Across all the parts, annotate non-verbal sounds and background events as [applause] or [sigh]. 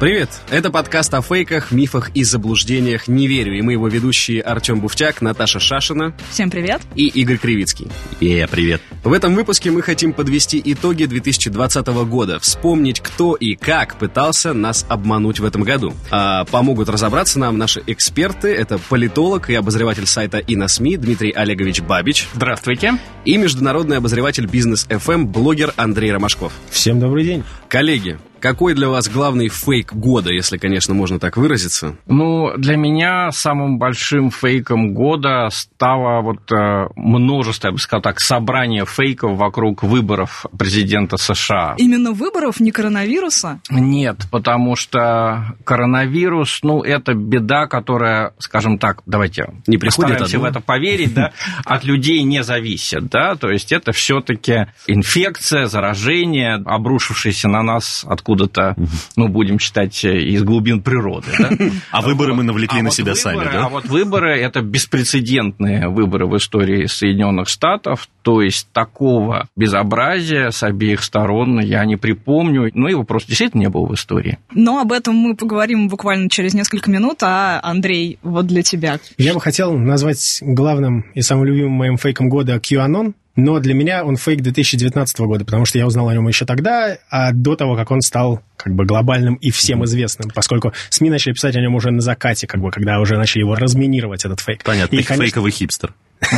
Привет! Это подкаст о фейках, мифах и заблуждениях «Не верю». И мы его ведущие Артем Буфтяк, Наташа Шашина Всем привет. и Игорь Кривицкий. Е, привет. В этом выпуске мы хотим подвести итоги 2020 года, вспомнить, кто и как пытался нас обмануть в этом году. А помогут разобраться нам наши эксперты. Это политолог и обозреватель сайта и на СМИ Дмитрий Олегович Бабич. Здравствуйте. И международный обозреватель бизнес FM блогер Андрей Ромашков. Всем добрый день. Коллеги, какой для вас главный фейк года, если, конечно, можно так выразиться? Ну, для меня самым большим фейком года стало вот э, множество, я бы сказал так, собрание фейков вокруг выборов президента США. Именно выборов, не коронавируса? Нет, потому что коронавирус, ну, это беда, которая, скажем так, давайте Не приходит постараемся в это поверить, да, [laughs] от людей не зависит, да, то есть это все-таки инфекция, заражение, обрушившееся на нас откуда-то, ну, будем читать, э, из глубин природы, да. [laughs] А выборы мы навлекли А на вот себя выборы- сами, А да? вот выборы это беспрецедентные выборы в истории Соединенных Штатов. То есть такого безобразия с обеих сторон я не припомню. Ну, его просто действительно не было в истории. Но об этом мы поговорим буквально через несколько минут. А, Андрей, вот для тебя. Я бы хотел назвать главным и самым любимым моим фейком года QAnon, но для меня он фейк 2019 года, потому что я узнал о нем еще тогда, а до того, как он стал как бы глобальным и всем известным, поскольку СМИ начали писать о нем уже на закате, как бы, когда уже начали его разминировать, этот фейк. Понятно, И, конечно, фейковый хипстер. [laughs]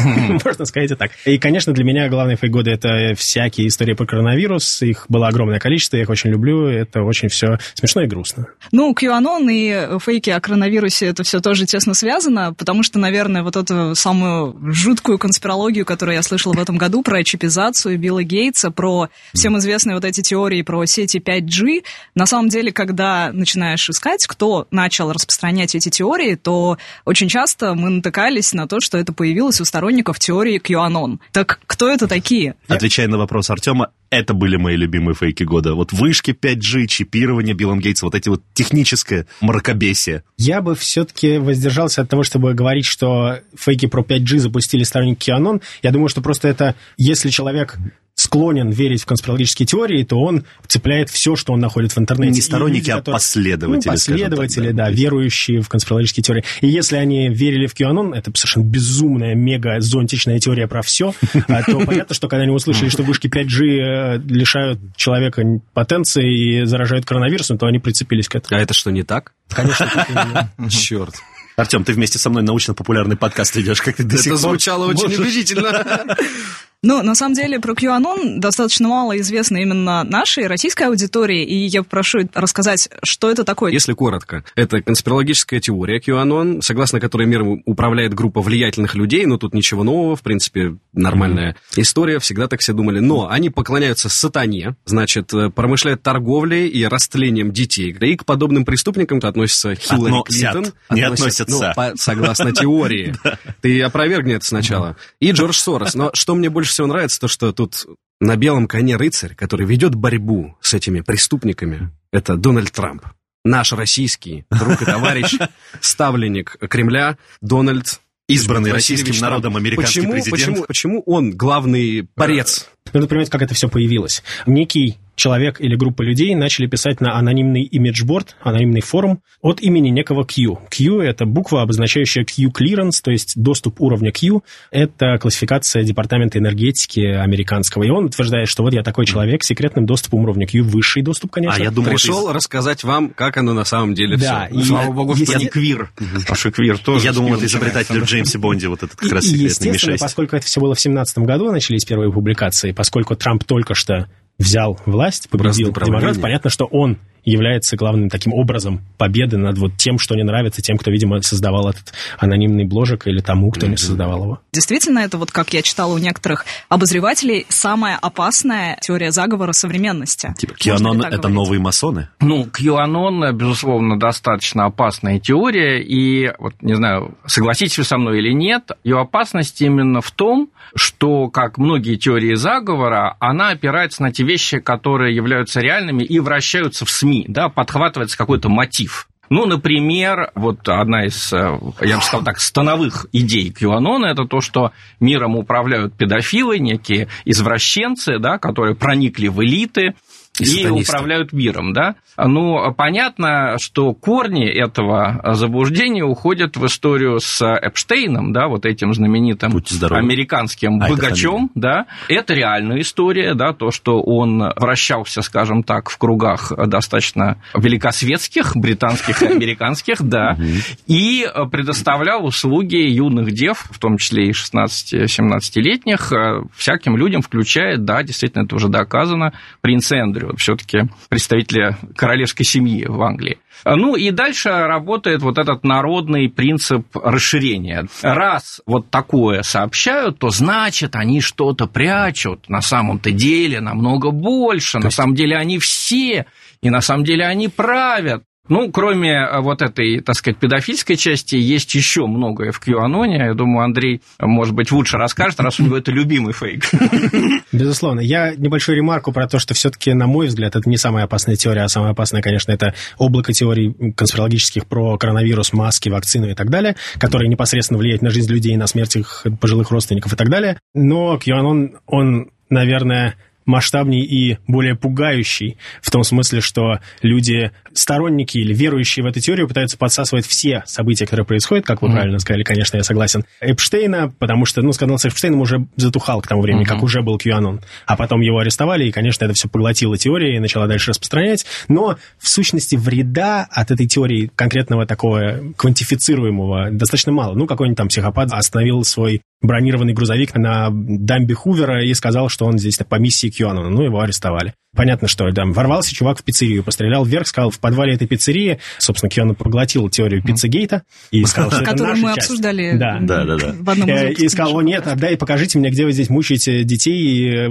Можно сказать и так. И, конечно, для меня главный фейк года — это всякие истории про коронавирус. Их было огромное количество, я их очень люблю. Это очень все смешно и грустно. Ну, QAnon и фейки о коронавирусе это все тоже тесно связано, потому что, наверное, вот эту самую жуткую конспирологию, которую я слышала в этом году про чипизацию Билла Гейтса, про всем известные вот эти теории про сети 5G, на самом деле, когда начинаешь искать, кто начал распространять эти теории, то очень часто мы натыкались на то, что это появилось у сторонников теории QAnon. Так кто это такие? Отвечая на вопрос Артема, это были мои любимые фейки года. Вот вышки 5G, чипирование Биллом Гейтсом, вот эти вот техническое мракобесие. Я бы все-таки воздержался от того, чтобы говорить, что фейки про 5G запустили сторонники QAnon. Я думаю, что просто это, если человек склонен верить в конспирологические теории, то он цепляет все, что он находит в интернете. Не сторонники, люди, а которые- последователи, Ну, скажем так, последователи, да. да, верующие в конспирологические теории. И если они верили в QAnon, это совершенно безумная, мега зонтичная теория про все, то понятно, что когда они услышали, что вышки 5G э, лишают человека потенции и заражают коронавирусом, то они прицепились к этому. А это что, не так? Конечно. Черт. Артем, ты вместе со мной научно-популярный подкаст ведешь, как ты до сих Это пор звучало очень можешь? убедительно. [laughs] Ну, на самом деле, про QAnon достаточно мало известно именно нашей российской аудитории, и я прошу рассказать, что это такое. Если коротко, это конспирологическая теория QAnon, согласно которой миром управляет группа влиятельных людей, но тут ничего нового, в принципе, нормальная история, всегда так все думали. Но они поклоняются сатане, значит, э, промышляют торговлей и растлением детей. И к подобным преступникам относятся Хиллари Относят, Клинтон. не Относят, относятся. ну, по- согласно теории. [laughs] Ты опровергни это сначала. И Джордж Сорос. Но что мне больше всего нравится, то что тут на белом коне рыцарь, который ведет борьбу с этими преступниками, это Дональд Трамп. Наш российский друг и товарищ, [laughs] ставленник Кремля, Дональд Избранный Васильевич российским народом американский почему, президент. Почему, почему он главный порец? Нужно понимать, как это все появилось. Некий человек или группа людей начали писать на анонимный имиджборд, анонимный форум от имени некого Q. Q — это буква, обозначающая Q-clearance, то есть доступ уровня Q. Это классификация Департамента энергетики американского. И он утверждает, что вот я такой человек с секретным доступом уровня Q, высший доступ, конечно. А я думал, Пришел рассказать вам, как оно на самом деле Да, все. и- Слава богу, что не квир. Что квир тоже Я думал, это изобретатель Джеймсе Бонде, вот этот как раз И, секретный естественно, Ми-6. поскольку это все было в 2017 году, начались первые публикации, поскольку Трамп только что взял власть, победил Бразды правления. демократ, понятно, что он является главным таким образом победы над вот тем, что не нравится тем, кто, видимо, создавал этот анонимный бложек или тому, кто mm-hmm. не создавал его. Действительно, это вот, как я читала у некоторых обозревателей, самая опасная теория заговора современности. Типа QAnon — это говорить? новые масоны? Ну, QAnon, безусловно, достаточно опасная теория, и, вот, не знаю, согласитесь вы со мной или нет, ее опасность именно в том, что, как многие теории заговора, она опирается на те вещи, которые являются реальными и вращаются в СМИ, да, подхватывается какой-то мотив. Ну, например, вот одна из, э, я бы сказал так, становых идей QAnon – это то, что миром управляют педофилы, некие извращенцы, да, которые проникли в элиты, и, и управляют миром, да? Ну, понятно, что корни этого заблуждения уходят в историю с Эпштейном, да, вот этим знаменитым американским а богачом, это да. Это реальная история, да, то, что он вращался, скажем так, в кругах достаточно великосветских, британских и [laughs] американских, да, и предоставлял услуги юных дев, в том числе и 16-17-летних, всяким людям, включая, да, действительно, это уже доказано, принца Эндрю, все-таки представителя королевской семьи в Англии. Ну и дальше работает вот этот народный принцип расширения. Раз вот такое сообщают, то значит они что-то прячут. На самом-то деле намного больше. На самом деле они все, и на самом деле они правят. Ну, кроме э, вот этой, так сказать, педофильской части, есть еще многое в QAnon. Я думаю, Андрей, может быть, лучше расскажет, раз у него это любимый фейк. [laughs] Безусловно. Я небольшую ремарку про то, что все-таки, на мой взгляд, это не самая опасная теория, а самая опасная, конечно, это облако теорий конспирологических про коронавирус, маски, вакцину и так далее, которые непосредственно влияют на жизнь людей, на смерть их пожилых родственников и так далее. Но QAnon, он, наверное, масштабней и более пугающий, в том смысле, что люди, сторонники или верующие в эту теорию, пытаются подсасывать все события, которые происходят, как вы mm-hmm. правильно сказали, конечно, я согласен, Эпштейна, потому что, ну, скандал с Эпштейном уже затухал к тому времени, mm-hmm. как уже был QAnon, а потом его арестовали, и, конечно, это все поглотило теория и начала дальше распространять, но, в сущности, вреда от этой теории конкретного такого квантифицируемого достаточно мало. Ну, какой-нибудь там психопат остановил свой бронированный грузовик на дамбе Хувера и сказал, что он здесь по миссии QAnon. Ну, его арестовали. Понятно, что там ворвался чувак в пиццерию, пострелял вверх, сказал, в подвале этой пиццерии, собственно, Киану проглотил теорию пиццегейта и сказал, что Которую мы часть. обсуждали да. Да, да, да. в одном из э, И сказал, о нет, отдай, покажите мне, где вы здесь мучаете детей и э,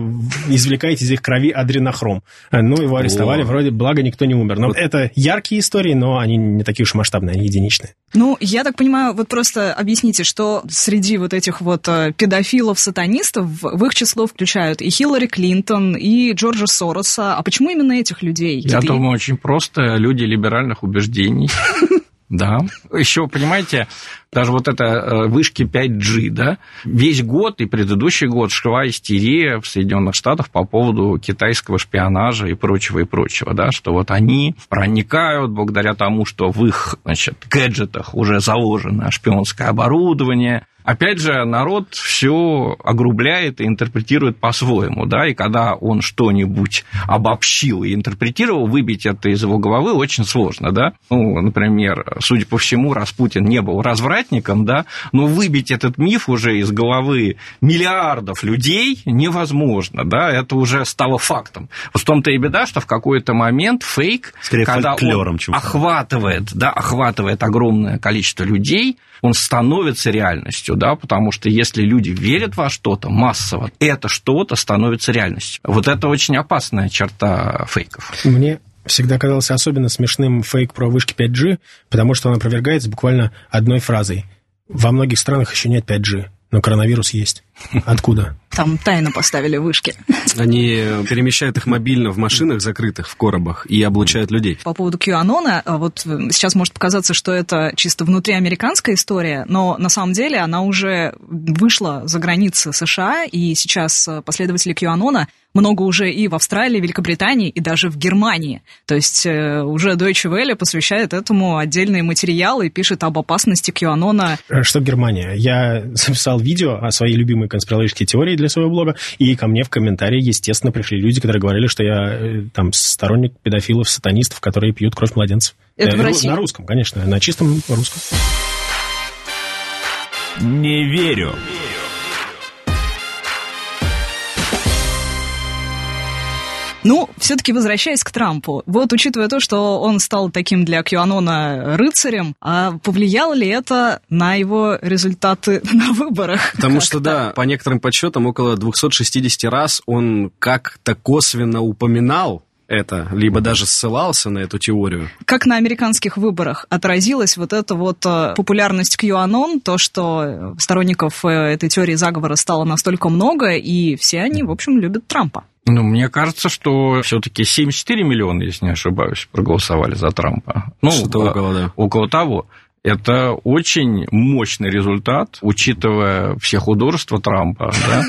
извлекаете из их крови адренохром. Э, ну, его арестовали, о. вроде, благо никто не умер. Но вот. это яркие истории, но они не такие уж масштабные, они единичные. Ну, я так понимаю, вот просто объясните, что среди вот этих вот педофилов-сатанистов в их число включают и Хиллари Клинтон, и Джорджа Сороса. А почему именно этих людей? Я думаю, очень просто. Люди либеральных убеждений. [laughs] Да. Еще, понимаете, даже вот это э, вышки 5G, да, весь год и предыдущий год шла истерия в Соединенных Штатах по поводу китайского шпионажа и прочего, и прочего, да, что вот они проникают благодаря тому, что в их, значит, гаджетах уже заложено шпионское оборудование, Опять же, народ все огрубляет и интерпретирует по-своему, да, и когда он что-нибудь обобщил и интерпретировал, выбить это из его головы очень сложно, да. Ну, например, судя по всему, Распутин не был развратником, да, но выбить этот миф уже из головы миллиардов людей невозможно, да, это уже стало фактом. В том-то и беда, что в какой-то момент фейк, Скорее когда он охватывает, да, охватывает огромное количество людей, он становится реальностью, да, потому что если люди верят во что-то массово, это что-то становится реальностью. Вот это очень опасная черта фейков. Мне всегда казался особенно смешным фейк про вышки 5G, потому что он опровергается буквально одной фразой. Во многих странах еще нет 5G, но коронавирус есть. Откуда? Там тайно поставили вышки. Они перемещают их мобильно в машинах закрытых, в коробах, и облучают людей. По поводу QAnon, а вот сейчас может показаться, что это чисто внутриамериканская история, но на самом деле она уже вышла за границы США, и сейчас последователи QAnon много уже и в Австралии, Великобритании, и даже в Германии. То есть э, уже Deutsche Welle посвящает этому отдельные материалы и пишет об опасности QAnon. Э, что Германия? Я [laughs] записал видео о своей любимой конспирологические теории для своего блога, и ко мне в комментарии, естественно, пришли люди, которые говорили, что я э, там сторонник педофилов, сатанистов, которые пьют кровь младенцев. Это э, в России? На русском, конечно, на чистом русском. Не верю. Ну, все-таки возвращаясь к Трампу, вот учитывая то, что он стал таким для Кьюанона рыцарем, а повлияло ли это на его результаты [laughs] на выборах? Потому что, да, по некоторым подсчетам, около 260 раз он как-то косвенно упоминал это, либо даже ссылался на эту теорию. Как на американских выборах отразилась вот эта вот э, популярность QAnon, то, что сторонников э, этой теории заговора стало настолько много, и все они, в общем, любят Трампа. Ну, мне кажется, что все-таки 74 миллиона, если не ошибаюсь, проголосовали за Трампа. Ну, Что-то около, да. около того. Это очень мощный результат, учитывая все художества Трампа, да,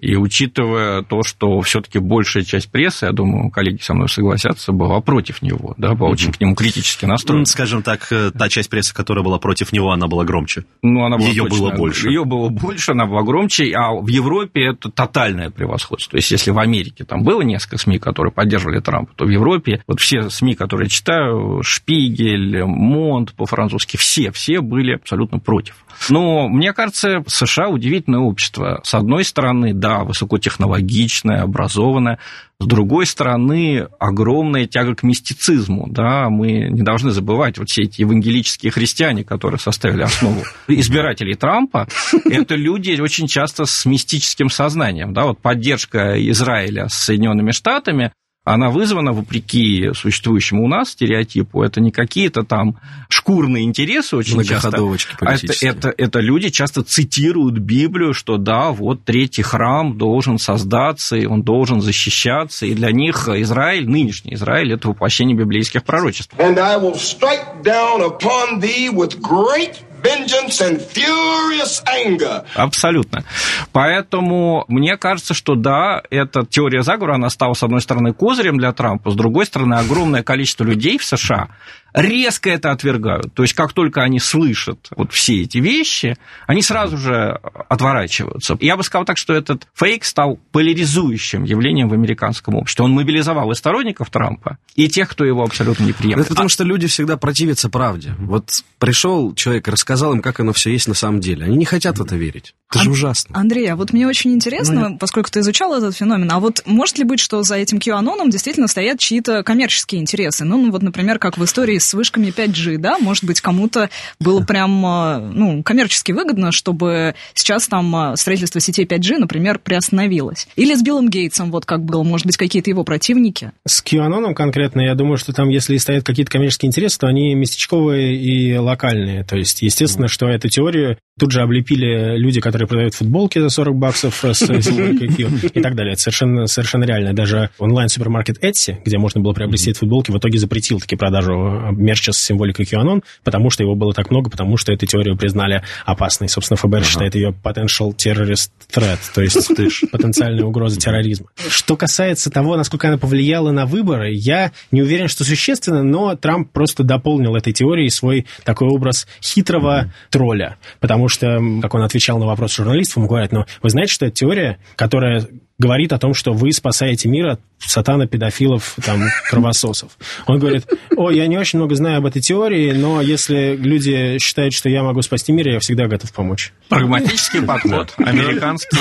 и учитывая то, что все-таки большая часть прессы, я думаю, коллеги со мной согласятся, была против него, да, была очень к нему критически настроена. Скажем так, э, та часть прессы, которая была против него, она была громче. Ну, она была Её точно- было больше. Ее было больше, она была громче, а в Европе это тотальное превосходство. То есть, если в Америке там было несколько СМИ, которые поддерживали Трампа, то в Европе вот все СМИ, которые читаю, Шпигель, Монт по-французски, все, все были абсолютно против. Но мне кажется, США удивительное общество. С одной стороны, да, высокотехнологичное, образованное, с другой стороны, огромная тяга к мистицизму. Да? Мы не должны забывать вот все эти евангелические христиане, которые составили основу избирателей Трампа, это люди очень часто с мистическим сознанием. Да? Вот поддержка Израиля с Соединенными Штатами, она вызвана, вопреки существующему у нас стереотипу, это не какие-то там шкурные интересы очень часто, а это, это, это люди часто цитируют Библию, что да, вот третий храм должен создаться, и он должен защищаться, и для них Израиль, нынешний Израиль, это воплощение библейских пророчеств. And I will strike down upon thee with great vengeance and furious anger. Абсолютно. Поэтому мне кажется, что да, эта теория заговора, она стала, с одной стороны, козырем для Трампа, с другой стороны, огромное количество людей в США резко это отвергают. То есть, как только они слышат вот все эти вещи, они сразу же отворачиваются. Я бы сказал так, что этот фейк стал поляризующим явлением в американском обществе. Он мобилизовал и сторонников Трампа, и тех, кто его абсолютно не Ну, приемлет. Это потому, что люди всегда противятся правде. Вот пришел человек и рассказал им, как оно все есть на самом деле. Они не хотят в это верить. Это же ужасно. Андрей, а вот мне очень интересно, поскольку ты изучал этот феномен, а вот может ли быть, что за этим QAnon действительно стоят чьи-то коммерческие интересы? Ну, ну, вот, например, как в истории с вышками 5G, да? Может быть, кому-то было прям, э, ну, коммерчески выгодно, чтобы сейчас там э, строительство сетей 5G, например, приостановилось. Или с Биллом Гейтсом, вот как было, может быть, какие-то его противники? С QAnon конкретно, я думаю, что там, если стоят какие-то коммерческие интересы, то они местечковые и локальные. То есть, естественно, что эту теорию тут же облепили люди, которые продают футболки за 40 баксов с символикой [laughs] Q и так далее. Это совершенно, совершенно реально. Даже онлайн-супермаркет Etsy, где можно было приобрести футболки, в итоге запретил таки продажу мерча с символикой QAnon, потому что его было так много, потому что эту теорию признали опасной. Собственно, ФБР считает ее potential terrorist threat, то есть потенциальная угроза терроризма. Что касается того, насколько она повлияла на выборы, я не уверен, что существенно, но Трамп просто дополнил этой теорией свой такой образ хитрого тролля. Потому что, как он отвечал на вопрос журналистов, ему говорят, ну, вы знаете, что это теория, которая говорит о том, что вы спасаете мир от сатана, педофилов, там, [laughs] кровососов. Он говорит, о, я не очень много знаю об этой теории, но если люди считают, что я могу спасти мир, я всегда готов помочь. Прагматический [laughs] подход, американский.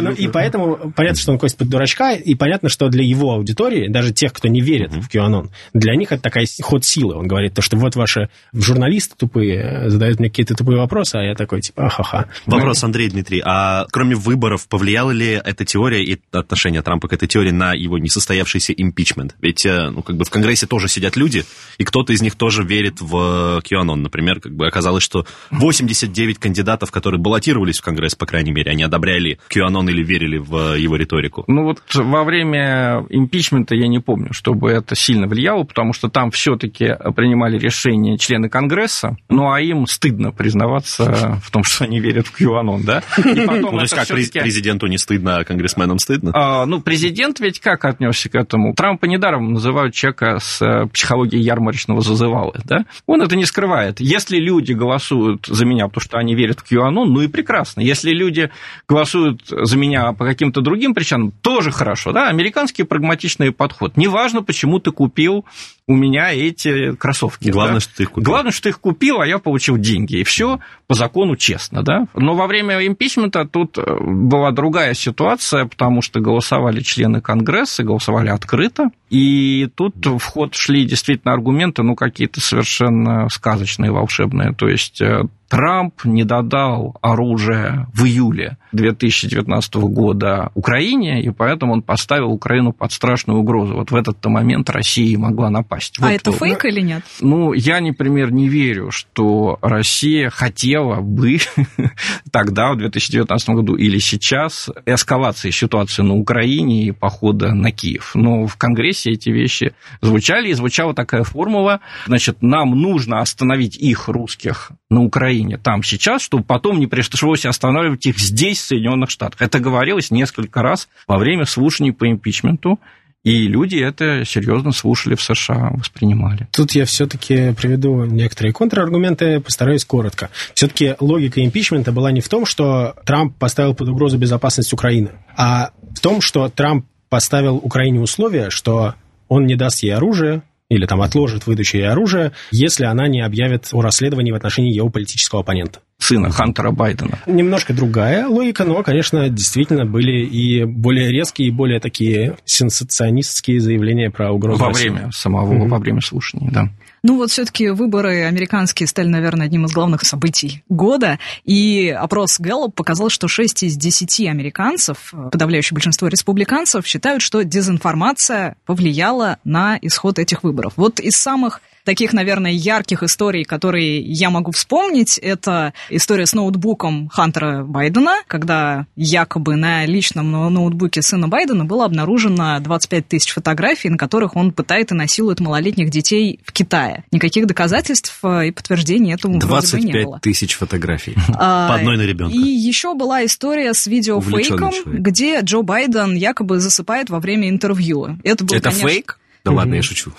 Ну, и поэтому понятно, что он косит под дурачка, и понятно, что для его аудитории, даже тех, кто не верит в QAnon, для них это такая ход силы. Он говорит, то, что вот ваши журналисты тупые э, задают мне какие-то тупые вопросы, а я такой, типа, ахаха. Вопрос, Андрей Дмитрий, а кроме выборов, повлияла ли эта теория и отношение Трампа к этой теории на его несостоявшийся импичмент? Ведь, э, ну, как бы в Конгрессе тоже сидят люди, и кто-то из них тоже верит в QAnon. Например, как бы оказалось, что 89 кандидатов, которые баллотировались в Конгресс, по крайней мере, они одобряли QAnon или верили в его риторику. Ну вот во время импичмента я не помню, чтобы это сильно влияло, потому что там все-таки принимали решения члены Конгресса, ну а им стыдно признаваться в том, что они верят в QAnon, да? И потом Ну, то есть как президенту не стыдно, а конгрессменам стыдно? А, ну, президент ведь как отнесся к этому? Трампа недаром называют человека с э, психологией ярмарочного зазывалы, да? Он это не скрывает. Если люди голосуют за меня, потому что они верят в QAnon, ну и прекрасно. Если люди голосуют за меня по каким-то другим причинам, тоже хорошо, да? Американский прагматичный подход. Неважно, почему ты купил у меня эти кроссовки. Главное, да? что ты их купил. Главное, что ты их купил, а я получил деньги. И все по закону честно, да. Но во время импичмента тут э, была другая ситуация, потому что голосовали члены Конгресса, голосовали открыто. И тут в ход шли действительно аргументы, ну, какие-то совершенно сказочные, волшебные. То есть э, Трамп не додал оружие в июле 2019 года Украине, и поэтому он поставил Украину под страшную угрозу. Вот в этот момент Россия могла напасть. А Вот, это вот. фейк или нет? Ну, я, например, не верю, что Россия хотела бы [laughs] тогда, в 2019 году или сейчас, эскалации ситуации на Украине и похода на Киев. Но в Конгрессе эти вещи звучали, и звучала такая формула, значит, нам нужно остановить их, русских, на Украине, там, сейчас, чтобы потом не пришлось останавливать их здесь, в Соединенных Штатах. Это говорилось несколько раз во время слушаний по импичменту, и люди это серьезно слушали в США, воспринимали. Тут я все-таки приведу некоторые контраргументы, постараюсь коротко. Все-таки логика импичмента была не в том, что Трамп поставил под угрозу безопасность Украины, а в том, что Трамп поставил Украине условие, что он не даст ей оружие, или там отложит выдачу ей оружия, если она не объявит о расследовании в отношении его политического оппонента. Сына Хантера Байдена. Немножко другая логика, но, конечно, действительно были и более резкие, и более такие сенсационистские заявления про угрозу Во России. время самого, Мгм. во время слушаний, да. Ну вот все-таки выборы американские стали, наверное, одним из главных событий года. И опрос Gallup показал, что 6 из 10 американцев, подавляющее большинство республиканцев, считают, что дезинформация повлияла на исход этих выборов. Вот из самых таких, наверное, ярких историй, которые я могу вспомнить, это история с ноутбуком Хантера Байдена, когда якобы на личном но- ноутбуке сына Байдена было обнаружено 25 тысяч фотографий, на которых он пытает и насилует малолетних детей в Китае. Никаких доказательств э, и подтверждений этому вроде бы не 25 было. тысяч фотографий. [laughs] А, По одной на ребенка. И еще была история с видеофейком, где Джо Байден якобы засыпает во время интервью. Это был, Это конечно, фейк? Да ладно, я шучу.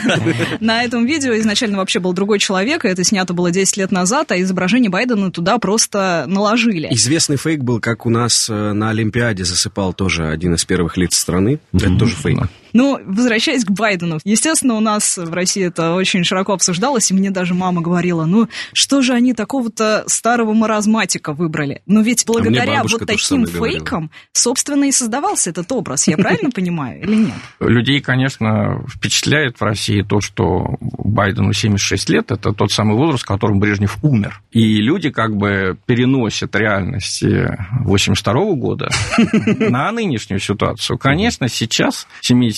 [laughs] На этом видео изначально вообще был другой человек, и это снято было 10 лет назад, а изображение Байдена туда просто наложили. Известный фейк был, как у нас э, на Олимпиаде засыпал тоже один из первых лиц страны. Это тоже фейк. Ну, возвращаясь к Байдену. Естественно, у нас в России это очень широко обсуждалось, и мне даже мама говорила, ну, что же они такого-то старого маразматика выбрали? Но ведь благодаря бабушка вот таким самое говорила. фейкам, собственно, и создавался этот образ. Я правильно понимаю или нет? Людей, конечно, впечатляет в России то, что Байдену 76 лет, это тот самый возраст, в котором Брежнев умер. И люди как бы переносят реальность 82 года [laughs] на нынешнюю ситуацию. Конечно, сейчас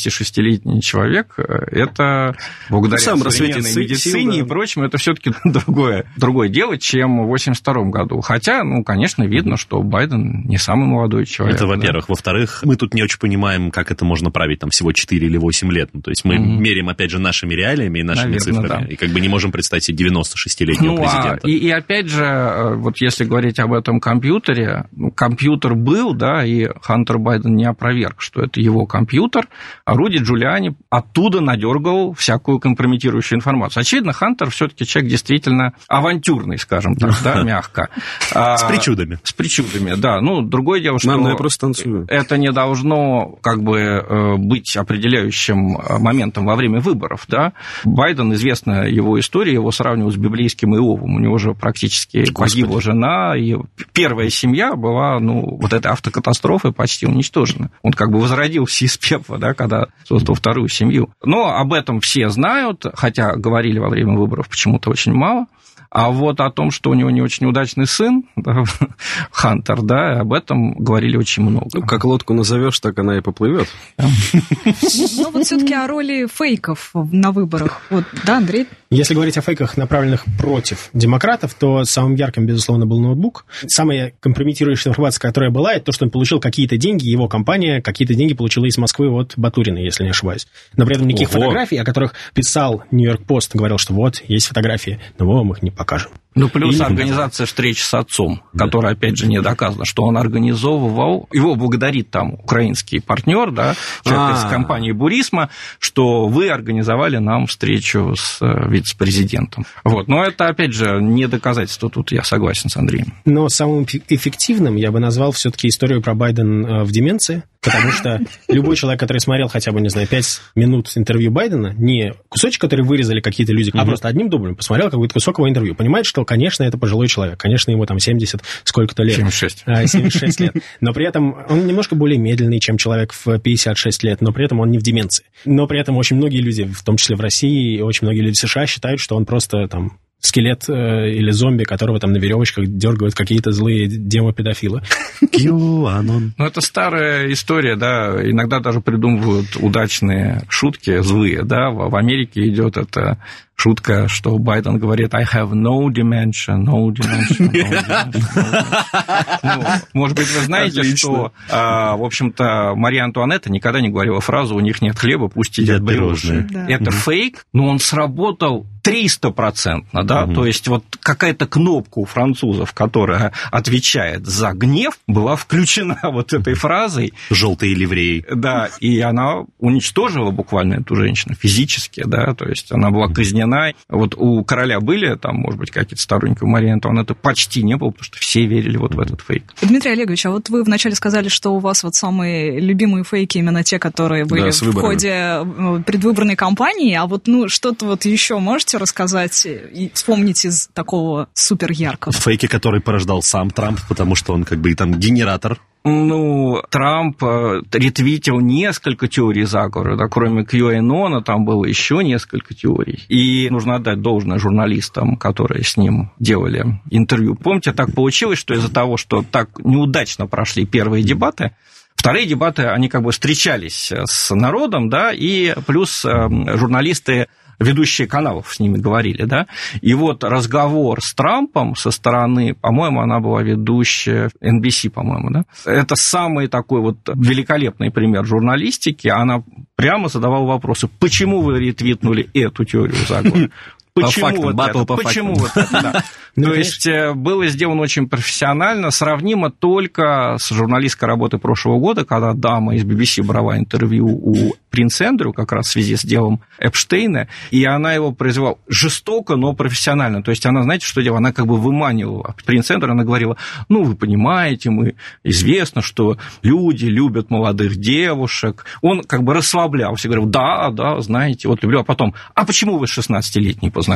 76-летний человек, э, это благодаря Сам современной рассветит сил, медицине да. и прочему, это все-таки [laughs] другое, другое дело, чем в 82 году. Хотя, ну, конечно, видно, что Байден не самый молодой человек. Это, да. во-первых. Во-вторых, мы тут не очень понимаем, как это можно править там всего 4 или 8 лет. Ну, то есть мы Мгм. меряем, опять же, нашими реалиями и нашими Наверно, цифрами. да. И как бы не можем представить себе 96-летнего Ну, а, президента. и, и опять же, э, вот если говорить об этом компьютере, ну, компьютер был, да, и Хантер Байден не опроверг, что это его компьютер, а Руди Джулиани оттуда надергал всякую компрометирующую информацию. Очевидно, Хантер все-таки человек действительно авантюрный, скажем так, да, [laughs] мягко. А, С причудами. С причудами, да. Ну, другое дело, что... Мам, я просто танцую. это не должно как бы э, быть определяющим э, моментом во время выборов, да. Байден, известна его история, его сравнивают с библейским Иовом. У него же практически Господи. погибла жена, и первая семья была, ну, вот этой автокатастрофой почти уничтожена. Он как бы возродился из пепла, да, когда создал вторую семью. Но об этом все знают, хотя говорили во время выборов почему-то очень мало. А вот о том, что у него не очень удачный сын, да, [laughs] Хантер, да, об этом говорили очень много. Ну, как лодку назовешь, так она и поплывет. Ну, вот все-таки о роли фейков на выборах. Вот, да, Андрей? Если говорить о фейках, направленных против демократов, то самым ярким, безусловно, был ноутбук. Самая компрометирующая информация, которая была, это то, что он получил какие-то деньги, его компания какие-то деньги получила из Москвы от Батурина, если не ошибаюсь. Но при этом никаких Ого. фотографий, о которых писал Нью-Йорк Пост, говорил, что вот, есть фотографии, но мы вам их не покажем. Ну, плюс И- организация встреч с отцом, которая, опять же, не доказано, что он организовывал, его благодарит там украинский партнер, да, человек из А. компании Бурисма, что вы организовали нам встречу с э, вице-президентом. Вот. Но это, опять же, не доказательство, тут я согласен с Андреем. Но самым эффе- эффективным я бы назвал все-таки историю про Байден э, в деменции, потому что любой человек, который смотрел хотя бы, не знаю, 5 минут интервью Байдена, не кусочек, который вырезали какие-то люди, а просто одним дублем посмотрел какой-то кусок его интервью, понимает, что, конечно, это пожилой человек, конечно, ему там 70 сколько-то лет. 76. А, 76 лет. Но при этом он немножко более медленный, чем человек в 56 лет, но при этом он не в деменции. Но при этом очень многие люди, в том числе в России, и очень многие люди в США считают, что он просто там скелет э, или зомби, которого там на веревочках дергают какие-то злые демо-педофилы. QAnon. Ну, это старая история, да, иногда даже придумывают удачные шутки, злые, да, в Америке идет эта шутка, что Байден говорит I have no dementia, no dementia, no dementia, no dementia». Ну, может быть, вы знаете, Отлично. что, а, в общем-то, Мария Антуанетта никогда не говорила фразу «у них нет хлеба, пусть едят Едят пирожные». брюши». Да. Это фейк, но он сработал 300%, да, то есть вот какая-то кнопка у французов, которая отвечает за гнев, была включена [laughs] вот этой фразой, Желтые ливреи. да, и она уничтожила буквально эту женщину физически, да, то есть она была казнена. Вот у короля были там, может быть, какие-то сторонники, у Марии Антуанетты почти не было, потому что все верили вот в этот фейк. Дмитрий Олегович, а вот вы вначале сказали, что у вас вот самые любимые фейки именно те, которые были Да, в выборами. ходе э, предвыборной кампании, а вот ну что-то вот еще можете рассказать и вспомнить из такого супер яркого? Фейки, которые порождал сам Трамп, потому что он как бы и там генератор. Ну, Трамп э, ретвитил несколько теорий заговора, да, кроме QAnon, там было еще несколько теорий. И нужно отдать должное журналистам, которые с ним делали интервью. Помните, так получилось, что из-за того, что так неудачно прошли первые дебаты, Вторые дебаты, они как бы встречались с народом, да, и плюс э, журналисты ведущие каналов с ними говорили, да, и вот разговор с Трампом со стороны, по-моему, она была ведущая NBC, по-моему, да, это самый такой вот великолепный пример журналистики, она прямо задавала вопросы, почему вы ретвитнули эту теорию заговора? Почему фактам, вот батл это? по Почему фактам. вот это? Да. [laughs] Ну, То есть э, было сделано очень профессионально, сравнимо только с журналистской работой прошлого года, когда дама из BBC брала интервью у принца Эндрю как раз в связи с делом Эпштейна, и она его произвела жестоко, но профессионально. То есть она, знаете, что делала? Она как бы выманивала принца Эндрю, она говорила, ну, вы понимаете, мы известно, что люди любят молодых девушек. Он как бы расслаблялся, говорил, да, да, знаете, вот люблю, а потом, а почему вы с 16-летней познакомились?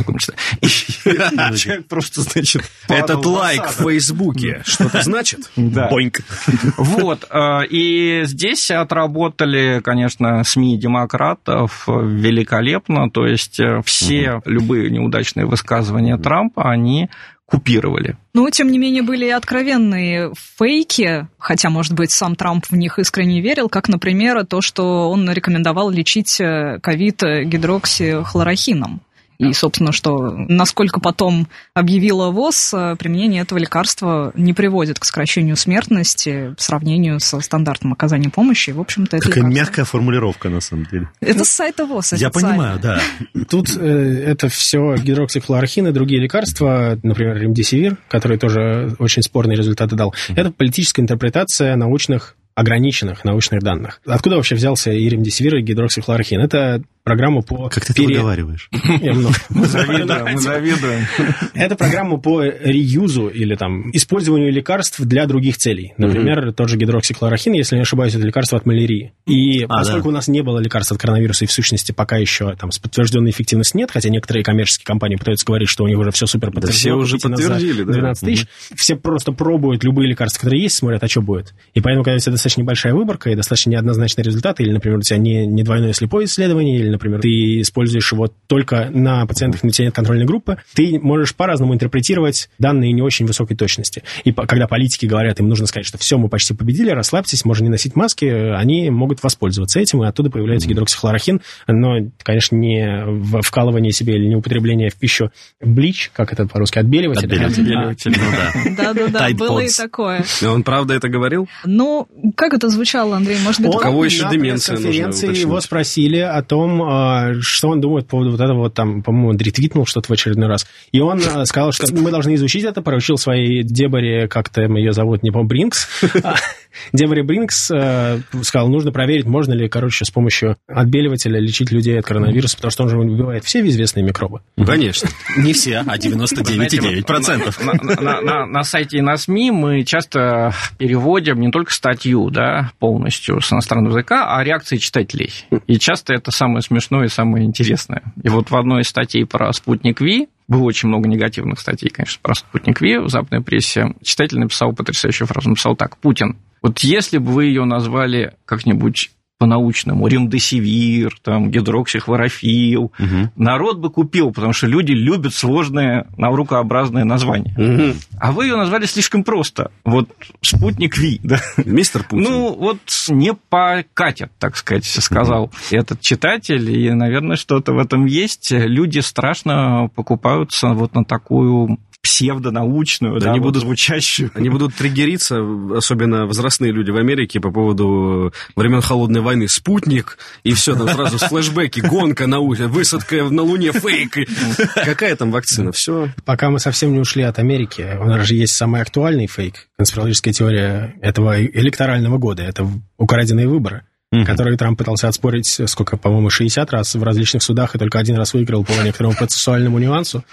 И человек просто, значит, Этот лайк в. Фейсбуке что-то значит? Да. Боинг. Вот, э, и здесь отработали, конечно, СМИ демократов великолепно, то есть э, все любые неудачные высказывания Трампа, они купировали. Но, тем не менее, были и откровенные фейки, хотя, может быть, сам Трамп в них искренне верил, как, например, то, что он рекомендовал лечить э, ковид гидроксихлорохином. И, собственно, что, насколько потом объявила ВОЗ, э, применение этого лекарства не приводит к сокращению смертности в сравнении со стандартным оказанием помощи. В общем-то, это Такая лекарство. мягкая формулировка, на самом деле. Это с сайта ВОЗ Я понимаю, да. [laughs] Тут э, это все гидроксихлорохин и другие лекарства, например, ремдисивир, который тоже очень спорные результаты дал. Это политическая интерпретация научных ограниченных научных данных. Откуда вообще взялся и ремдисивир, и гидроксихлорохин? Это программа по... Как ты это пере- выговариваешь? Я много- Мы завидуем, мы завидуем. [laughs] Это программа по реюзу или там использованию лекарств для других целей. Например, тот же гидроксихлорохин, если не ошибаюсь, это лекарство от малярии. И А, поскольку у нас не было лекарств от коронавируса, и в сущности пока еще там с подтвержденной эффективностью нет, хотя некоторые коммерческие компании пытаются говорить, что у них уже все супер Да все уже подтвердили, да. 12 тысяч. Все просто пробуют любые лекарства, которые есть, смотрят, а что будет. И поэтому, когда тебя достаточно небольшая выборка и достаточно неоднозначные результаты, или, например, у тебя не, не двойное слепое исследование, или, например, ты используешь его только на пациентах, на тебя нет контрольной группы, ты можешь по-разному интерпретировать данные не очень высокой точности. И по- когда политики говорят, им нужно сказать, что все, мы почти победили, расслабьтесь, можно не носить маски, они могут воспользоваться этим, и оттуда появляется гидроксихлорохин, но, конечно, не в вкалывание себе или не употребление в пищу блич, как это по-русски, отбеливатель. Отбеливатель. Ну [laughs] да. Да-да-да, было и такое. Он правда это говорил? Ну, как это звучало, Андрей? Может быть, Он кого еще на деменция нужно пресс-конференции уточнить? его спросили о том, а, что он думает по поводу вот этого вот там, по-моему, он ретвитнул что-то в очередной раз. И он а, сказал, что мы должны изучить это, поручил своей Деборе, как-то ее зовут, не помню, Бринкс. [laughs] А, Деборе Бринкс сказал, нужно проверить, можно ли, короче, с помощью отбеливателя лечить людей от коронавируса, потому что он же убивает все известные микробы. Конечно. Не все, а 99,9%. На, на, на, на сайте и на СМИ мы часто переводим не только статью да, полностью с иностранного языка, а реакции читателей. И часто это самое смешное и самое интересное. И вот в одной из статей про спутник Ви было очень много негативных статей, конечно, про спутник Ви в западной прессе. Читатель написал потрясающую фразу. Написал так. Путин, вот если бы вы ее назвали как-нибудь по-научному, ремдесивир, там, гидроксихлорофил. Угу. Народ бы купил, потому что люди любят сложные наукообразные названия. Угу. А вы ее назвали слишком просто. Вот спутник Ви. Да? Мистер Путин. Ну, вот не покатят, так сказать, сказал угу. этот читатель, и, наверное, что-то в этом есть. Люди страшно покупаются вот на такую псевдонаучную, да, они вот будут звучащую. Они будут триггериться, особенно возрастные люди в Америке, по поводу времен холодной войны. Спутник, и все, там сразу флешбеки, гонка на улице, высадка на Луне, фейк. Какая там вакцина? Все. Пока мы совсем не ушли от Америки, у нас же есть самый актуальный фейк, конспирологическая теория этого электорального года. Это украденные выборы mm-hmm. который Трамп пытался отспорить, сколько, по-моему, 60 раз в различных судах, и только один раз выиграл по некоторому процессуальному нюансу.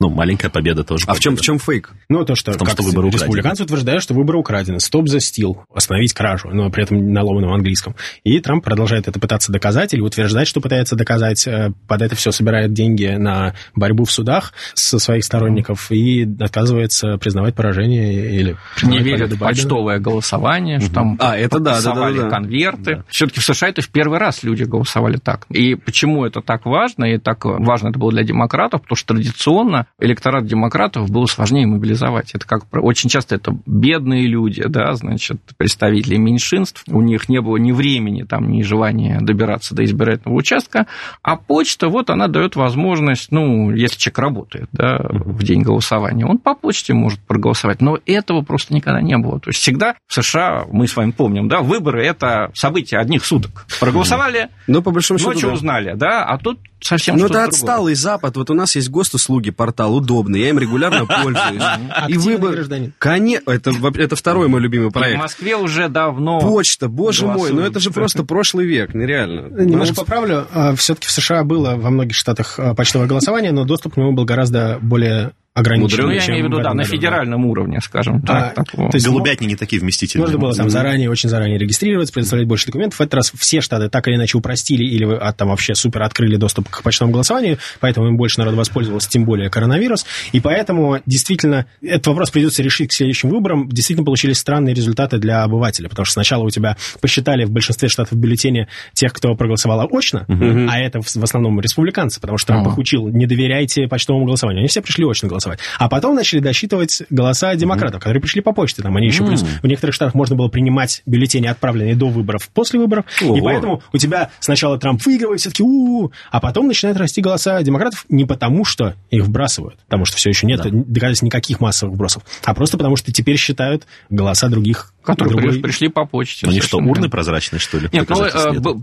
Ну, маленькая победа тоже. А в чем, в чем фейк? Ну, то, что, в том, как что выборы республиканцы украдены. утверждают, что выборы украдены. Стоп за стил. Остановить кражу, но при этом на ломаном английском. И Трамп продолжает это пытаться доказать или утверждать, что пытается доказать. Э, Под это все собирает деньги на борьбу в судах со своих сторонников и отказывается признавать поражение или не верят в почтовое голосование, что там а, это да, да, да, да. конверты. Да. Все-таки в США это в первый раз люди голосовали так. И почему это так важно? И так важно это было для демократов, потому что традиционно электорат демократов было сложнее мобилизовать. Это как очень часто это бедные люди, да, значит, представители меньшинств, у них не было ни времени, там, ни желания добираться до избирательного участка, а почта, вот она дает возможность, ну, если человек работает, да, в день голосования, он по почте может проголосовать, но этого просто никогда не было. То есть всегда в США, мы с вами помним, да, выборы – это событие одних суток. Проголосовали, ну, по большому счету, ночью да. узнали, да, а тут совсем Ну, это другое. отсталый Запад. Вот у нас есть госуслуги, портал удобный. Я им регулярно [laughs] пользуюсь. И выбор... гражданин. Конечно, это, это второй мой любимый И В проект. Москве уже давно... Почта, боже мой, ну это же просто прошлый век, нереально. Немножко Ну, поправлю. Все-таки в США было во многих штатах а, почтовое голосование, но доступ к нему был гораздо более ограниченный. Ну, я имею в виду, да, на федеральном уровне, скажем А, так. такого. то есть Голубятни не такие вместительные. Нужно было там заранее, очень заранее регистрироваться, предоставлять больше документов. В этот раз все штаты так или иначе упростили или а, там вообще супер открыли доступ к почтовому голосованию, поэтому им больше народ воспользовался, тем более коронавирус. И поэтому действительно этот вопрос придется решить к следующим выборам. Действительно получились странные результаты для обывателя, потому что сначала у тебя посчитали в большинстве штатов бюллетени тех, кто проголосовал очно, а это в, основном республиканцы, потому что Трамп их учил, не доверяйте почтовому голосованию. Они все пришли очно голосовать. А потом начали досчитывать голоса демократов, которые пришли по почте. Там они еще плюс. В некоторых штатах можно было принимать бюллетени, отправленные до выборов, после выборов. И поэтому у тебя сначала Трамп выигрывает, все-таки у а потом начинают расти голоса демократов не потому, что их вбрасывают, потому что все еще нет доказательств никаких массовых вбросов, а просто потому, что теперь считают голоса других которые другой- при- пришли по почте. Ну, они что, совершенно урны верно. прозрачные, что ли? Нет, ну, э,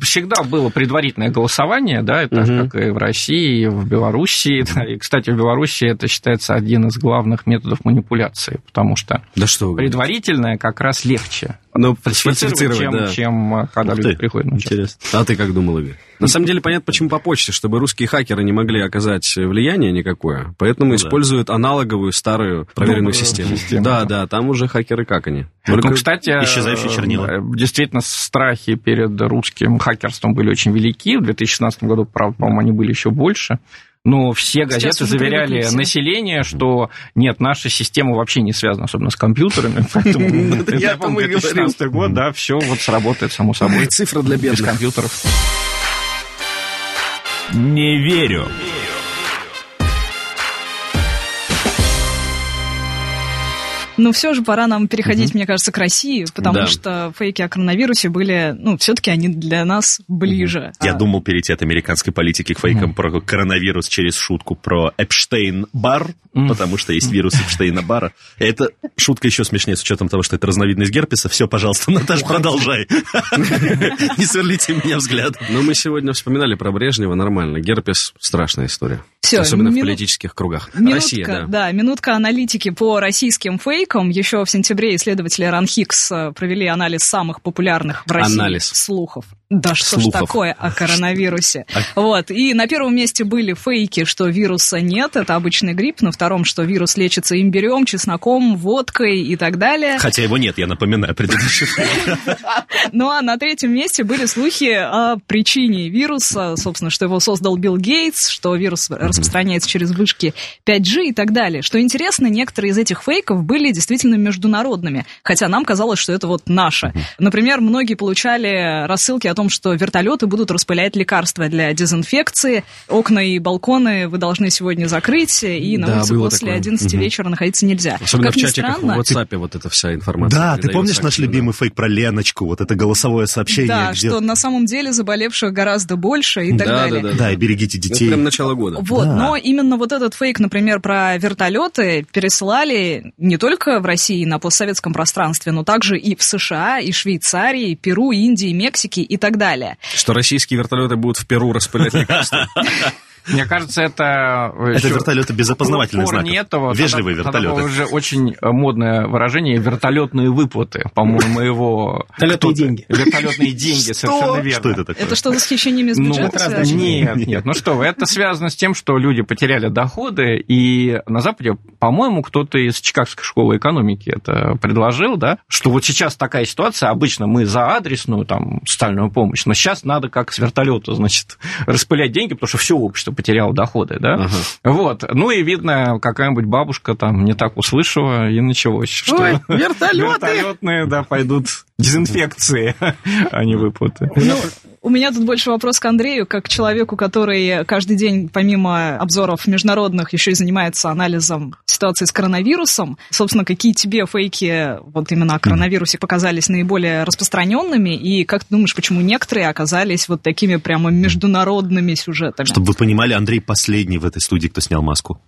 всегда было предварительное голосование, да, это Мгм. как и в России, и в Белоруссии. [laughs] да. И, кстати, в Белоруссии это считается один из главных методов манипуляции, потому что Да что предварительное как раз легче Ну, фальсифицировать, чем, да. чем э, когда Ух люди ты, приходят на. Интересно. А ты как думал, Игорь? На самом деле понятно, почему по почте, чтобы русские хакеры не могли оказать влияние никакое, поэтому да. используют аналоговую старую проверенную систему. систему, Да, да. да, там уже хакеры как они. Ну, Только- кстати, исчезающие э, чернила. э, Действительно, страхи перед русским хакерством были очень велики. В 2016 году, правда, по-моему, они были еще больше. Но все газеты заверяли население, что нет, наша система вообще не связана, особенно с компьютерами. [laughs] Поэтому Это я помню, и говорил. 2016 год, да, все вот сработает само собой. Цифра для бедных. компьютеров. Не верю. Но все же пора нам переходить, угу. мне кажется, к России, потому Да. что фейки о коронавирусе были, ну, все-таки они для нас ближе. Я А, думал перейти от американской политики к фейкам про коронавирус через шутку про Эпштейн-бар, потому что есть вирус Эпштейна-бара. Это шутка еще смешнее с учетом того, что это разновидность герпеса. Все, пожалуйста, Наташа, продолжай. [laughs] Не сверлите меня взгляд. Но мы сегодня вспоминали про Брежнева, нормально. Герпес – страшная история. Всё, Особенно в мину- политических кругах. Минутка, Россия, да. минутка аналитики по российским фейкам. Еще в сентябре исследователи РАНХИКС э, провели анализ самых популярных в России Анализ. слухов. Да что ж Слухов. такое о коронавирусе? Вот. И на первом месте были фейки, что вируса нет, это обычный грипп. На втором, что вирус лечится имбирем, чесноком, водкой и так далее. Хотя его нет, я напоминаю, предыдущий. [laughs] Ну а на третьем месте были слухи о причине вируса, собственно, что его создал Билл Гейтс, что вирус распространяется через вышки 5G и так далее. Что интересно, некоторые из этих фейков были действительно международными, хотя нам казалось, что это вот наше. Например, многие получали рассылки о том, что вертолеты будут распылять лекарства для дезинфекции, окна и балконы вы должны сегодня закрыть, и на Да, улице после такое. 11 вечера находиться нельзя. Особенно как в ни чатиках странно, в WhatsApp вот эта вся информация. Да, ты помнишь наш активно. любимый фейк про Леночку? Вот это голосовое сообщение. Да, где- что на самом деле заболевших гораздо больше и так Да, далее. да, да. Да, и берегите Это детей. прям начало года. Вот, Да. но именно вот этот фейк, например, про вертолеты пересылали не только в России на постсоветском пространстве, но также и в США, и Швейцарии, Перу, Индии, Мексике и так далее. Что российские вертолеты будут в Перу распылять лекарства. [laughs] Мне кажется, это... Это ещё вертолеты без опознавательных знаков. этого, Вежливые тогда- тогда вертолеты. было уже очень э, модное выражение «вертолетные выплаты», по-моему, его... Вертолетные деньги. Вертолетные деньги, совершенно верно. Что это такое? Это что, с хищениями из Ну, бюджета нет, нет, ну что это связано с тем, что люди потеряли доходы, и на Западе, по-моему, кто-то из Чикагской школы экономики это предложил, да, что вот сейчас такая ситуация, обычно мы за адресную там социальную помощь, но сейчас надо как с вертолета, значит, распылять деньги, потому что все общество потеряло доходы, да, Ага. вот, ну и видно, какая-нибудь бабушка там не так услышала, и началось, что Ой, вертолеты! [laughs] вертолетные, да, пойдут дезинфекции, [laughs] а не выплаты. Ну, у меня тут больше вопрос к Андрею, как к человеку, который каждый день, помимо обзоров международных, еще и занимается анализом ситуации с коронавирусом. Собственно, какие тебе фейки вот именно о коронавирусе показались наиболее распространенными, и как ты думаешь, почему некоторые оказались вот такими прямо международными сюжетами? Чтобы вы понимали, Андрей последний в этой студии, кто снял маску.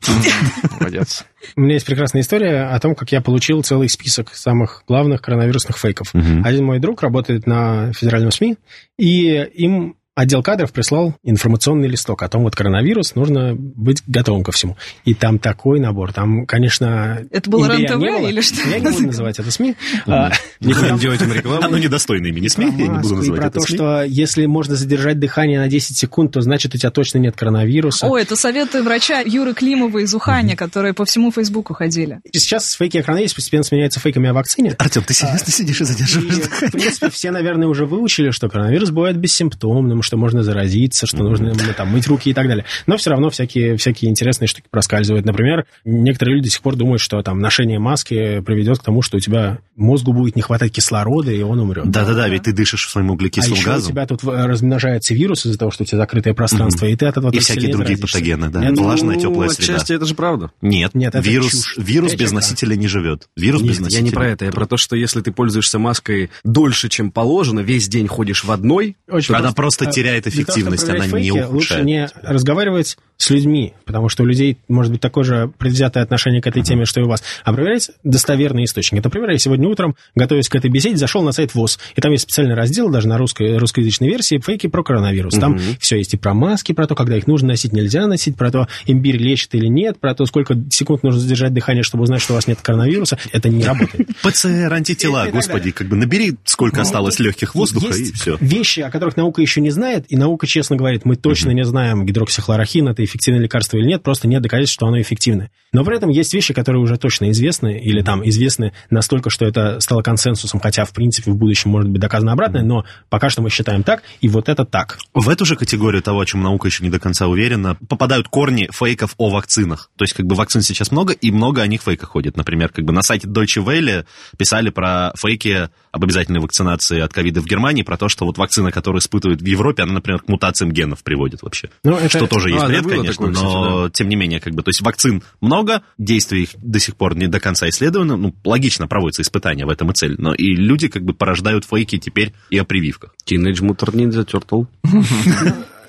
Молодец. У меня есть прекрасная история о том, как я получил целый список самых главных коронавирусных фейков. Один мой друг работает на федеральном СМИ, и им отдел кадров прислал информационный листок о том, вот коронавирус, нужно быть готовым ко всему. И там такой набор. Там, конечно... Это было РЕН-ТВ не было. или что? Я не буду называть это СМИ. А, Не будем делать им рекламу. Оно недостойно имени СМИ, я не буду маску и называть про это то, СМИ. что если можно задержать дыхание на 10 секунд, то значит у тебя точно нет коронавируса. О, это советы врача Юры Климова из Уханя, которые по всему Фейсбуку ходили. И сейчас фейки о коронавирусе постепенно сменяются фейками о вакцине. Артем, ты серьезно сидишь и И, задерживаешь в принципе, все, наверное, уже выучили, что коронавирус бывает бессимптомным, что можно заразиться, что нужно ну, там, мыть руки и так далее. Но все равно всякие, всякие интересные штуки проскальзывают. Например, некоторые люди до сих пор думают, что там ношение маски приведет к тому, что у тебя мозгу будет не хватать кислорода, и он умрет. Да-да-да, ведь ты дышишь своим А углекислым еще у газом. тебя тут в- размножается вирус из-за того, что у тебя закрытое пространство, и ты от этого И всякие другие заразишься. патогены, да. Нет, Влажная, Ну, теплая среда. Отчасти это же правда. Нет, Нет, это вирус, чушь. вирус без носителя не живет. Вирус без Нет, я носителя. не про это, я про то, что если ты пользуешься маской дольше, чем положено, весь день ходишь в одной, Очень Она просто. просто теряет Для того, эффективность, она не фейки, Лучше ухудшает. не разговаривать с людьми, потому что у людей может быть такое же предвзятое отношение к этой теме, что и у вас. А проверять достоверные источники. Например, я сегодня утром, готовясь к этой беседе, зашел на сайт ВОЗ, и там есть специальный раздел, даже на русской, русскоязычной версии, фейки про коронавирус. Там все есть и про маски, про то, когда их нужно носить, нельзя носить, про то, имбирь лечит или нет, про то, сколько секунд нужно задержать дыхание, чтобы узнать, что у вас нет коронавируса. Это не работает. ПЦР, антитела, И- и так господи, как бы набери, сколько осталось легких воздуха, и все. вещи, о которых наука еще не знает, и наука честно говорит, мы точно не знаем, гидроксихлорохин это эффективное лекарство или нет, просто нет доказательств, что оно эффективное. Но при этом есть вещи, которые уже точно известны, или там известны настолько, что это стало консенсусом, хотя, в принципе, в будущем может быть доказано обратное, но пока что мы считаем так, и вот это так. В эту же категорию того, о чем наука еще не до конца уверена, попадают корни фейков о вакцинах. То есть, как бы вакцин сейчас много, и много о них фейков ходит. Например, как бы на сайте Deutsche Welle писали про фейки об обязательной вакцинации от ковида в Германии, про то, что вот вакцина, которую испытывают в Европе, она, например, к мутациям генов приводит вообще. Ну, это- Что тоже есть бред, были конечно, такое, кстати, но тем не менее, как бы, то есть вакцин много, действия их до сих пор не до конца исследованы, ну, логично проводятся испытания в этом и цель, но и люди как бы порождают фейки теперь и о прививках. Teenage Mutant Ninja Turtle.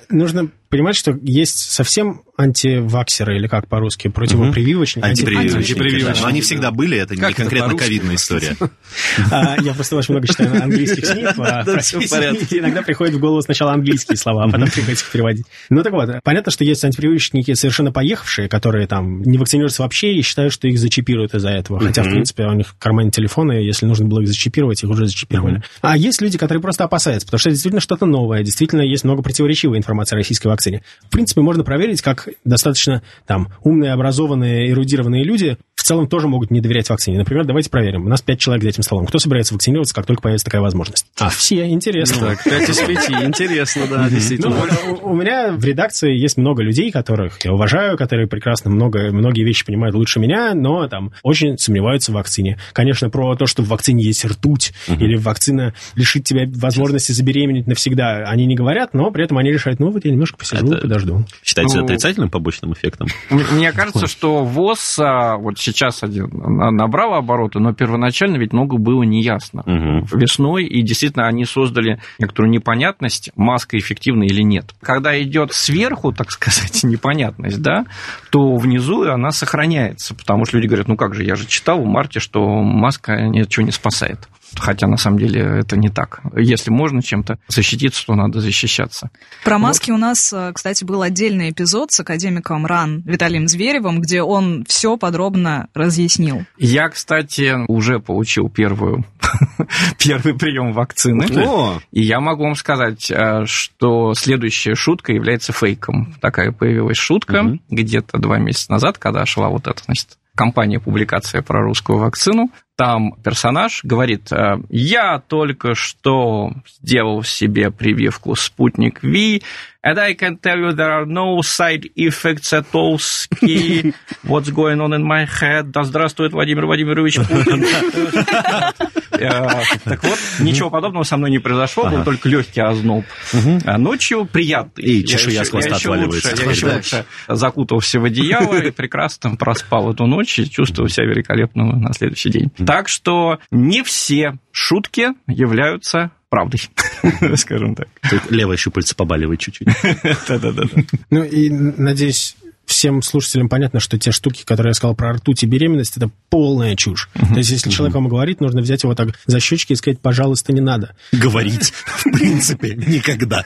Нужно понимать, что есть совсем антиваксеры, или как по-русски, противопрививочники. Антипрививочники. Антипрививочники, да. Но они всегда были, это Как не конкретно по-русски? ковидная история. А, Я просто очень много читаю английских СМИ, а Да, всё в порядке. и иногда приходит в голову сначала английские слова, а потом приходится их переводить. Ну так вот, понятно, что есть антипрививочники совершенно поехавшие, которые там не вакцинируются вообще и считают, что их зачипируют из-за этого. Хотя, в принципе, у них в кармане телефоны, если нужно было их зачипировать, их уже зачипировали. А есть люди, которые просто опасаются, потому что это действительно что-то новое, действительно есть много противоречивой информации о российской вакцине. В принципе, можно проверить, как достаточно там умные, образованные, эрудированные люди в целом тоже могут не доверять вакцине. Например, давайте проверим. У нас пять человек за этим столом. Кто собирается вакцинироваться, как только появится такая возможность? А, все, интересно. Так, 5 из 5. Интересно, да, Ну, действительно. у, у меня в редакции есть много людей, которых я уважаю, которые прекрасно много, многие вещи понимают лучше меня, но там очень сомневаются в вакцине. Конечно, про то, что в вакцине есть ртуть, или вакцина лишит тебя возможности забеременеть навсегда, они не говорят, но при этом они решают, ну вот я немножко посижу, Это- подожду. Считается Ну, отрицательным побочным эффектом? Мне кажется, что ВОЗ а, вот сейчас один на- набрал обороты, но первоначально ведь много было неясно. Мгм. Весной, и действительно они создали некоторую непонятность, маска эффективна или нет. Когда идет сверху, так сказать, [laughs] непонятность, да, то внизу она сохраняется, потому что люди говорят, ну как же, я же читал в марте, что маска ничего не спасает. Хотя на самом деле это не так. Если можно чем-то защититься, то надо защищаться. Про маски у нас, э, кстати, был отдельный эпизод с академиком РАН Виталием Зверевым, где он все подробно разъяснил. Я, кстати, уже получил первую, [laughs] первый прием вакцины. О, И я могу вам сказать, э, что следующая шутка является фейком. Такая появилась шутка Мгм. где-то два месяца назад, когда шла вот эта, значит, компания публикация про русскую вакцину. Там персонаж говорит, э, я только что сделал себе прививку «Спутник Ви», and I can tell you there are no side effects at all. Ski. [laughs] What's going on in my head? Да здравствует Владимир Владимирович Путин. [laughs] Э, Так вот, ничего подобного со мной не произошло, был только легкий озноб. А ночью приятный. И чешуя с хвоста отваливается. Я еще лучше закутался в одеяло и прекрасно проспал эту ночь и чувствовал себя великолепно на следующий день. Так что не все шутки являются правдой, [laughs] скажем так. тут левое щупальце побаливает чуть-чуть. [laughs] Да-да-да. Ну и, надеюсь, всем слушателям понятно, что те штуки, которые я сказал про ртуть и беременность, это полная чушь. То есть, если человек вам говорит, нужно взять его так за щечки и сказать, пожалуйста, не надо. Говорить, в принципе, никогда.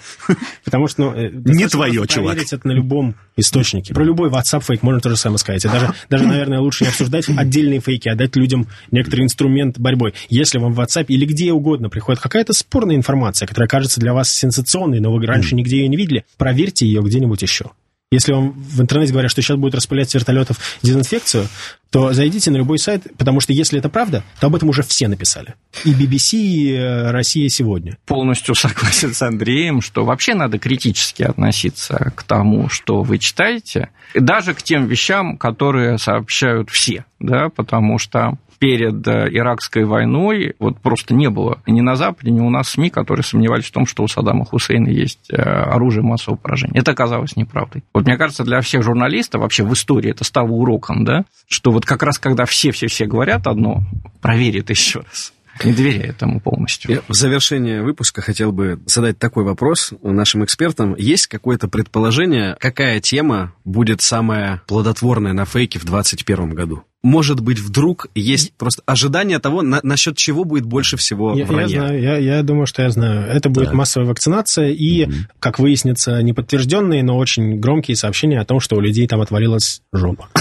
Потому что ну, э, Не твое, чувак. проверить это на любом источнике. Про любой WhatsApp фейк можно то же самое сказать. Даже, [laughs] даже, наверное, лучше не обсуждать отдельные фейки, а дать людям некоторый инструмент борьбой. Если вам в WhatsApp или где угодно приходит какая-то спорная информация, которая кажется для вас сенсационной, но вы раньше нигде ее не видели, проверьте ее где-нибудь еще. Если вам в интернете говорят, что сейчас будут распылять вертолетов дезинфекцию, то зайдите на любой сайт, потому что если это правда, то об этом уже все написали. И BBC, и э, Россия сегодня. полностью согласен с Андреем, что вообще надо критически относиться к тому, что вы читаете, и даже к тем вещам, которые сообщают все, да, потому что перед э, Иракской войной вот просто не было ни на Западе, ни у нас СМИ, которые сомневались в том, что у Саддама Хусейна есть э, оружие массового поражения. Это оказалось неправдой. Вот мне кажется, для всех журналистов вообще в истории это стало уроком, да, что вот как раз когда все-все-все говорят одно, проверь это еще раз. Не доверяй этому полностью. Я в завершение выпуска хотел бы задать такой вопрос нашим экспертам. Есть какое-то предположение, какая тема будет самая плодотворная на фейке в 2021 году? Может быть, вдруг есть просто ожидание того, на- насчет чего будет больше всего Я, я вранья? знаю, я, я думаю, что я знаю. Это будет Так. массовая вакцинация и, как выяснится, неподтвержденные, но очень громкие сообщения о том, что у людей там отвалилась жопа. [laughs]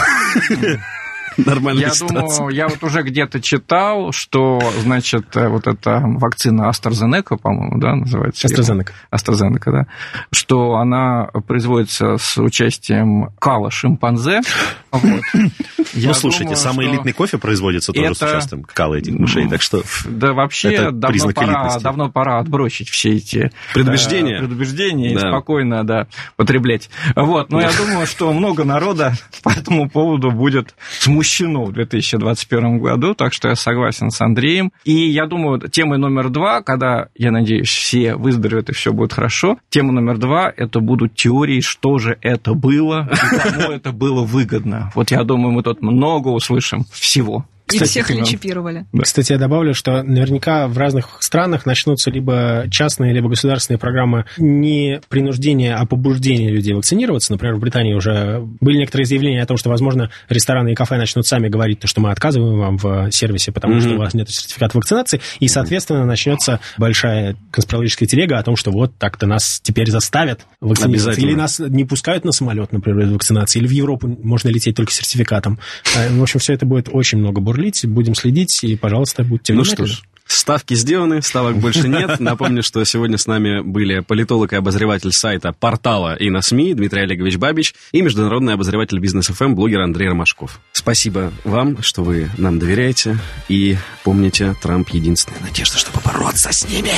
Нормальная Я ситуация. думаю, я вот уже где-то читал, что, значит, э, вот эта вакцина AstraZeneca, по-моему, да, называется? AstraZeneca. AstraZeneca, да, что она производится с участием кала шимпанзе, Вот. Ну, слушайте, думаю, самый что элитный кофе производится тоже с это- участием какао этих мышей, так что... Да вообще Это давно признак пора, элитности. давно пора отбросить все эти Предубеждения. э, предубеждения и Да. спокойно, да, потреблять. Вот, но я думаю, что много народа [laughs] по этому поводу будет смущено в 2021 году, так что я согласен с Андреем. И я думаю, темой номер два, когда, я надеюсь, все выздоровеют и все будет хорошо, тема номер два, это будут теории, что же это было и кому это было выгодно. Вот я думаю, мы тут много услышим всего. И Кстати, всех Иван, лечипировали. Кстати, я добавлю, что наверняка в разных странах начнутся либо частные, либо государственные программы не принуждения, а побуждения людей вакцинироваться. Например, в Британии уже были некоторые заявления о том, что, возможно, рестораны и кафе начнут сами говорить, то, что мы отказываем вам в сервисе, потому что у вас нет сертификата вакцинации, и, соответственно, начнется большая конспирологическая телега о том, что вот так-то нас теперь заставят вакцинироваться. Или нас не пускают на самолет, например, без вакцинации, или в Европу можно лететь только сертификатом. Э, В общем, все это будет очень много бурлить, будем следить, и, пожалуйста, будьте Ну что внимательны. ж, ставки сделаны, ставок больше нет. [laughs] Напомню, что сегодня с нами были политолог и обозреватель сайта портала и на СМИ Дмитрий Олегович Бабич и международный обозреватель бизнес ФМ блогер Андрей Ромашков. Спасибо вам, что вы нам доверяете. И помните, Трамп единственная надежда, чтобы бороться с ними.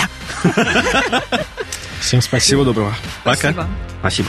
Всем спасибо. Всего доброго. Пока. Спасибо. Спасибо.